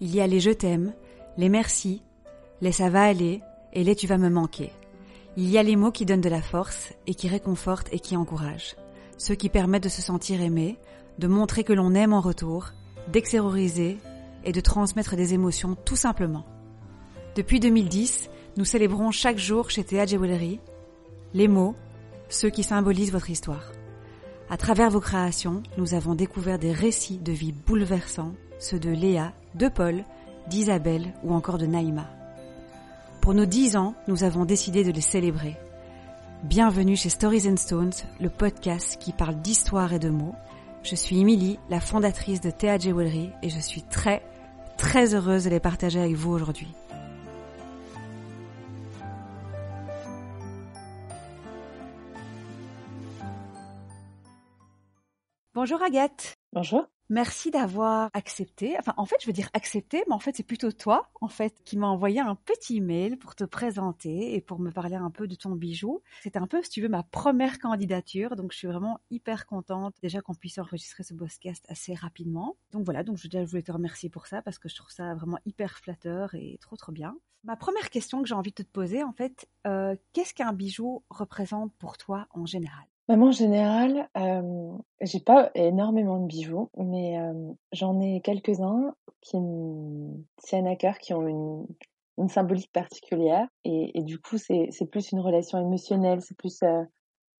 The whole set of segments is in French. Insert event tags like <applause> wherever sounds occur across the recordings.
Il y a les je t'aime, les merci, les ça va aller et les tu vas me manquer. Il y a les mots qui donnent de la force et qui réconfortent et qui encouragent. Ceux qui permettent de se sentir aimé, de montrer que l'on aime en retour, d'extérioriser et de transmettre des émotions tout simplement. Depuis 2010, nous célébrons chaque jour chez Théa Jewelry les mots, ceux qui symbolisent votre histoire. À travers vos créations, nous avons découvert des récits de vie bouleversants, ceux de Léa, de Paul, d'Isabelle ou encore de Naïma. Pour nos dix ans, nous avons décidé de les célébrer. Bienvenue chez Stories and Stones, le podcast qui parle d'histoire et de mots. Je suis Emily, la fondatrice de Théa Jewelry et je suis très, très heureuse de les partager avec vous aujourd'hui. Bonjour Agathe. Bonjour. Merci d'avoir accepté. Enfin, en fait, je veux dire accepté, mais en fait, c'est plutôt toi, en fait, qui m'a envoyé un petit mail pour te présenter et pour me parler un peu de ton bijou. C'était un peu, si tu veux, ma première candidature, donc je suis vraiment hyper contente déjà qu'on puisse enregistrer ce podcast assez rapidement. Donc voilà, donc je, déjà, je voulais te remercier pour ça parce que je trouve ça vraiment hyper flatteur et trop trop bien. Ma première question que j'ai envie de te poser, en fait, euh, qu'est-ce qu'un bijou représente pour toi en général? En général, euh, j'ai pas énormément de bijoux, mais euh, j'en ai quelques-uns qui me tiennent à cœur, qui ont une, une symbolique particulière. Et, et du coup, c'est plus une relation émotionnelle, c'est plus euh,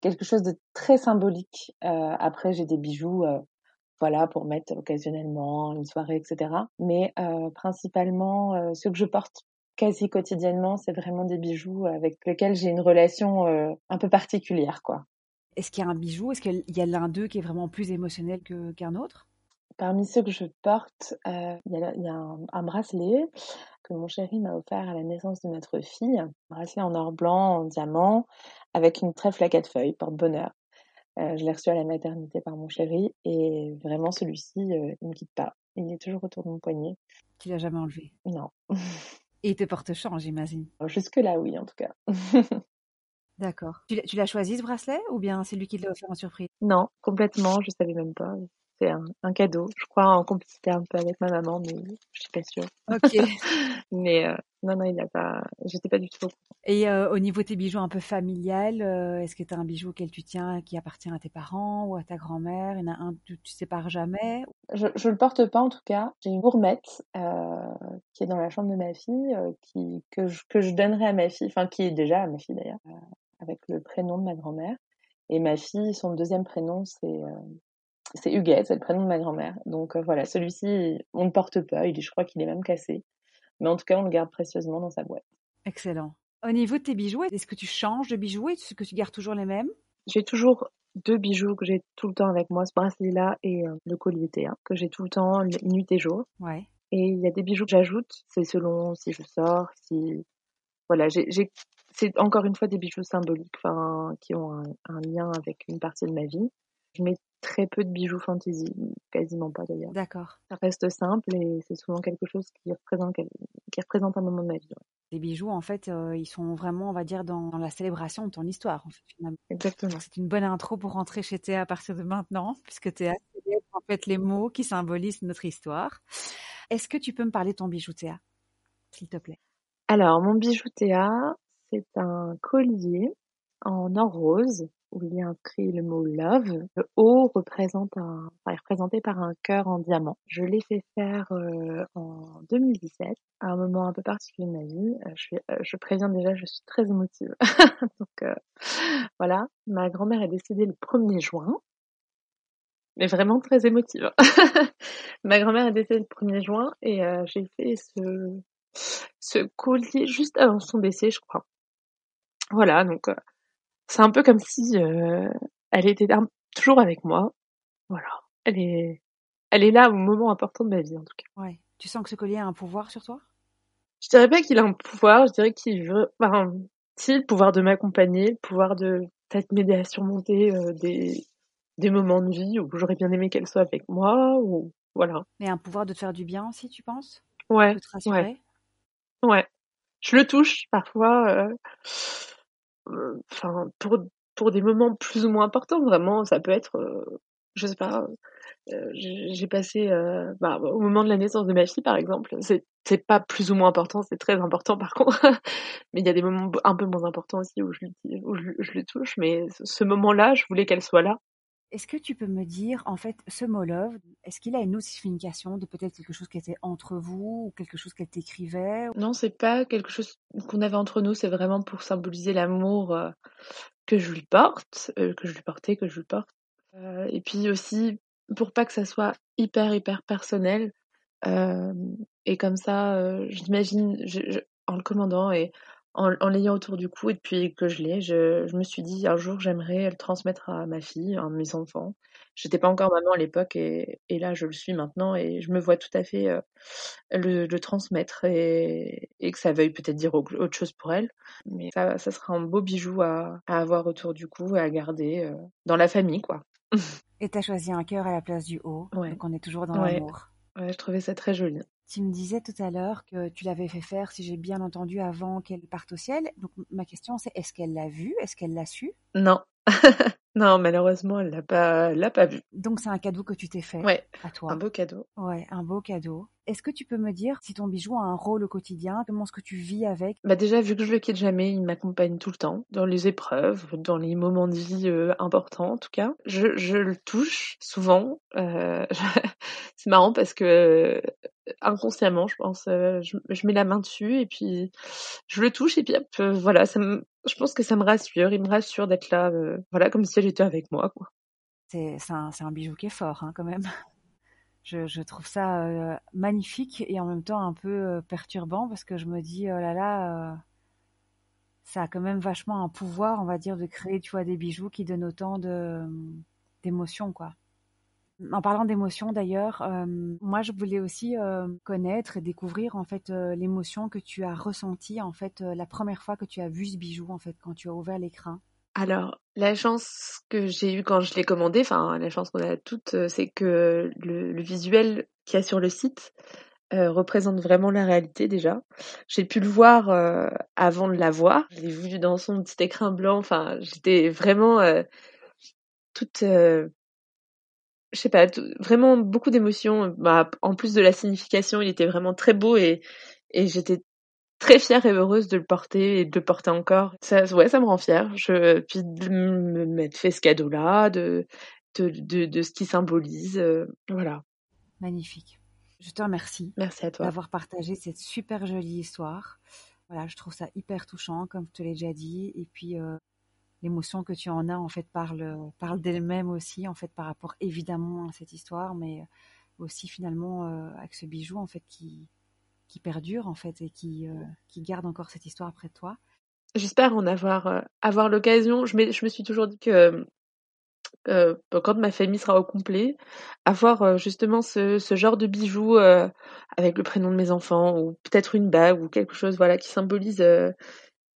quelque chose de très symbolique. Après, j'ai des bijoux, voilà, pour mettre occasionnellement, une soirée, etc. Mais principalement, ceux que je porte quasi quotidiennement, c'est vraiment des bijoux avec lesquels j'ai une relation un peu particulière, quoi. Est-ce qu'il y a un bijou? Est-ce qu'il y a l'un d'eux qui est vraiment plus émotionnel qu'un autre? Parmi ceux que je porte, euh, il y a, un, bracelet que mon chéri m'a offert à la naissance de notre fille. Un bracelet en or blanc, en diamant, avec une trèfle à quatre feuilles, porte-bonheur. Euh, je l'ai reçu à la maternité par mon chéri et vraiment celui-ci, euh, il ne me quitte pas. Il est toujours autour de mon poignet. Tu l'as jamais enlevé? Non. et il te porte chance, j'imagine. Jusque-là, oui, en tout cas. <laughs> D'accord. Tu l'as choisi ce bracelet ou bien c'est lui qui l'a offert en surprise? Non, complètement, je savais même pas. C'est un, cadeau. Je crois en complicité un peu avec ma maman, mais je suis pas sûre. Ok. <laughs> mais euh, non, non, il a pas. J'étais pas du tout. Et euh, au niveau de tes bijoux un peu familial, euh, est-ce que tu as un bijou auquel tu tiens qui appartient à tes parents ou à ta grand-mère? Il y en a un que tu, tu sépares jamais je, je le porte pas en tout cas. J'ai une gourmette qui est dans la chambre de ma fille, qui que je, que je donnerai à ma fille, enfin qui est déjà à ma fille d'ailleurs avec le prénom de ma grand-mère. Et ma fille, son deuxième prénom, c'est euh, c'est Huguette, c'est le prénom de ma grand-mère. Donc euh, voilà, celui-ci, on ne porte pas. Il, je crois qu'il est même cassé. Mais en tout cas, on le garde précieusement dans sa boîte. Excellent. Au niveau de tes bijoux, est-ce que tu changes de bijoux Est-ce que tu gardes toujours les mêmes? J'ai toujours deux bijoux que j'ai tout le temps avec moi, ce bracelet-là et euh, le collier Théa, que j'ai tout le temps, nuit et jour. Ouais. Et il y a des bijoux que j'ajoute, c'est selon si je sors, si... Voilà, j'ai c'est encore une fois des bijoux symboliques, enfin, qui ont un, lien avec une partie de ma vie. Je mets très peu de bijoux fantasy, quasiment pas d'ailleurs. D'accord. Ça reste simple et c'est souvent quelque chose qui représente, qui représente un moment de ma vie. Les bijoux, en fait, euh, ils sont vraiment, on va dire, dans, la célébration de ton histoire, en fait, finalement. Exactement. C'est une bonne intro pour rentrer chez Théa à partir de maintenant, puisque Théa, c'est en fait les mots qui symbolisent notre histoire. Est-ce que tu peux me parler de ton bijou Théa, s'il te plaît? Alors, mon bijou Théa, c'est un collier en or rose où il y a inscrit le mot love. Le haut représente un, est représenté par un cœur en diamant. Je l'ai fait faire euh, en 2017, à un moment un peu particulier de ma vie. Euh, je, euh, je préviens déjà, je suis très émotive. <laughs> Donc voilà, ma grand-mère est décédée le 1er juin, mais vraiment très émotive. <laughs> ma grand-mère est décédée le 1er juin et j'ai fait ce ce collier juste avant son décès, je crois. Voilà, donc euh, c'est un peu comme si euh, elle était toujours avec moi. Voilà, elle est, elle est là au moment important de ma vie en tout cas. Ouais. Tu sens que ce collier a un pouvoir sur toi? Je dirais pas qu'il a un pouvoir, je dirais qu'il veut, enfin, si le pouvoir de m'accompagner, le pouvoir de peut-être m'aider à surmonter euh, des des moments de vie où j'aurais bien aimé qu'elle soit avec moi ou voilà. Mais un pouvoir de te faire du bien aussi, tu penses? Ouais. De te rassurer? Ouais. ouais. Je le touche parfois. Euh, enfin pour pour des moments plus ou moins importants vraiment ça peut être euh, je sais pas, euh, j'ai passé euh, bah, au moment de la naissance de ma fille par exemple c'est pas plus ou moins important c'est très important par contre. <laughs> Mais il y a des moments un peu moins importants aussi où je où je, je le touche mais ce moment là je voulais qu'elle soit là est-ce que tu peux me dire, en fait, ce mot love, est-ce qu'il a une autre signification de peut-être quelque chose qui était entre vous ou quelque chose qu'elle t'écrivait Non, c'est pas quelque chose qu'on avait entre nous, c'est vraiment pour symboliser l'amour euh, que je lui porte, euh, que je lui portais, que je lui porte. Euh, et puis aussi, pour pas que ça soit hyper, hyper personnel. et comme ça, j'imagine, en le commandant et en, l'ayant autour du cou et depuis que je l'ai, je, je, me suis dit un jour j'aimerais le transmettre à ma fille, à mes enfants. J'étais pas encore maman à l'époque et, et, là je le suis maintenant et je me vois tout à fait euh, le, le, transmettre et, et, que ça veuille peut-être dire autre chose pour elle. Mais ça, ça sera un beau bijou à, à avoir autour du cou et à garder euh, dans la famille quoi. Et t'as choisi un cœur à la place du haut, ouais. donc on est toujours dans l'amour. Ouais, je trouvais ça très joli. Tu me disais tout à l'heure que tu l'avais fait faire, si j'ai bien entendu, avant qu'elle parte au ciel. Donc ma question c'est est-ce qu'elle l'a vu? Est-ce qu'elle l'a su? Non. <laughs> non, malheureusement, elle l'a pas, l'a pas vu. Donc c'est un cadeau que tu t'es fait ouais, à toi. Un beau cadeau. Ouais, un beau cadeau. Est-ce que tu peux me dire si ton bijou a un rôle au quotidien? Comment est-ce que tu vis avec? Bah déjà, vu que je le quitte jamais, il m'accompagne tout le temps, dans les épreuves, dans les moments de vie euh, importants en tout cas. Je, je le touche souvent. Euh, <laughs> c'est marrant parce que euh, inconsciemment, je pense, euh, je, je, mets la main dessus et puis je le touche et puis hop, voilà, ça me, je pense que ça me rassure. Il me rassure d'être là, voilà, comme si avec moi. C'est, un, un bijou qui est fort hein, quand même. <laughs> Je, je trouve ça euh, magnifique et en même temps un peu euh, perturbant parce que je me dis oh là là, euh, ça a quand même vachement un pouvoir, on va dire, de créer, tu vois, des bijoux qui donnent autant de d'émotions, quoi. En parlant d'émotions d'ailleurs, moi je voulais aussi connaître et découvrir en fait l'émotion que tu as ressentie en fait la première fois que tu as vu ce bijou en fait quand tu as ouvert l'écran. Alors, la chance que j'ai eue quand je l'ai commandé, enfin la chance qu'on a toutes, euh, c'est que le, visuel qu'il y a sur le site euh, représente vraiment la réalité déjà. J'ai pu le voir euh, avant de la voir. Je l'ai vu dans son petit écran blanc. Enfin, j'étais vraiment toute, je sais pas, vraiment beaucoup d'émotions. Bah, en plus de la signification, il était vraiment très beau et j'étais très fière et heureuse de le porter et de le porter encore. Ça, ouais, ça me rend fière. Je, puis de me mettre fait ce cadeau-là, de, de, de, de, ce qui symbolise, euh, voilà. Magnifique. Je te remercie. Merci à toi. D'avoir partagé cette super jolie histoire. Voilà, je trouve ça hyper touchant, comme je te l'ai déjà dit. Et puis, euh, l'émotion que tu en as, en fait, parle, parle d'elle-même aussi, en fait, par rapport évidemment à cette histoire, mais aussi finalement euh, avec ce bijou, en fait, qui, qui perdure en fait et qui, euh, qui garde encore cette histoire après toi. J'espère en avoir, euh, avoir l'occasion. Je, je me suis toujours dit que euh, quand ma famille sera au complet, avoir justement ce, ce, genre de bijoux avec le prénom de mes enfants ou peut-être une bague ou quelque chose voilà qui symbolise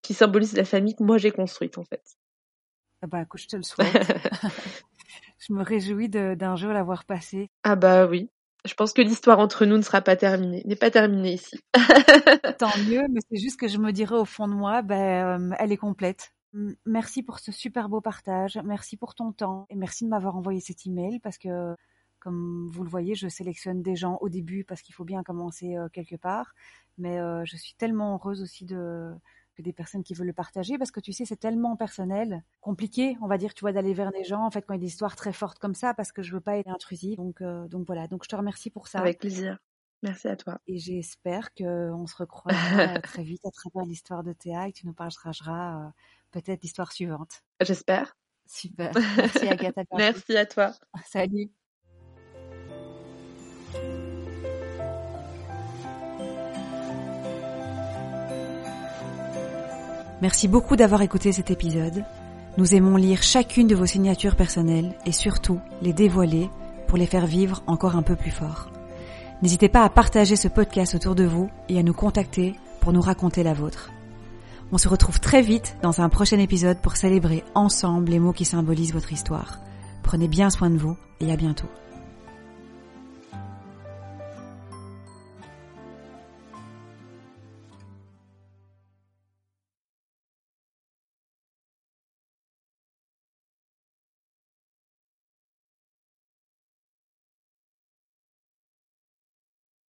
qui symbolise la famille que moi j'ai construite en fait. Ah bah écoute, je te le souhaite. <laughs> <laughs> je me réjouis d'un jour l'avoir passé. Ah bah oui, je pense que l'histoire entre nous ne sera pas terminée, n'est pas terminée ici. <laughs> Tant mieux, mais c'est juste que je me dirais au fond de moi, ben, euh, elle est complète. Merci pour ce super beau partage, merci pour ton temps et merci de m'avoir envoyé cet email parce que, comme vous le voyez, je sélectionne des gens au début parce qu'il faut bien commencer euh, quelque part. Mais euh, je suis tellement heureuse aussi de que des personnes qui veulent le partager parce que tu sais c'est tellement personnel, compliqué, on va dire, tu vois, d'aller vers les gens en fait quand il y a des histoires très fortes comme ça parce que je veux pas être intrusive. Donc euh, donc voilà, donc je te remercie pour ça. Avec plaisir. Merci à toi. Et j'espère qu'on se recroisera <laughs> très vite à travers l'histoire de Théa et que tu nous partageras euh, peut-être l'histoire suivante. J'espère. Super. Merci Agatha. <laughs> Merci à toi. Salut. Merci beaucoup d'avoir écouté cet épisode. Nous aimons lire chacune de vos signatures personnelles et surtout les dévoiler pour les faire vivre encore un peu plus fort. N'hésitez pas à partager ce podcast autour de vous et à nous contacter pour nous raconter la vôtre. On se retrouve très vite dans un prochain épisode pour célébrer ensemble les mots qui symbolisent votre histoire. Prenez bien soin de vous et à bientôt.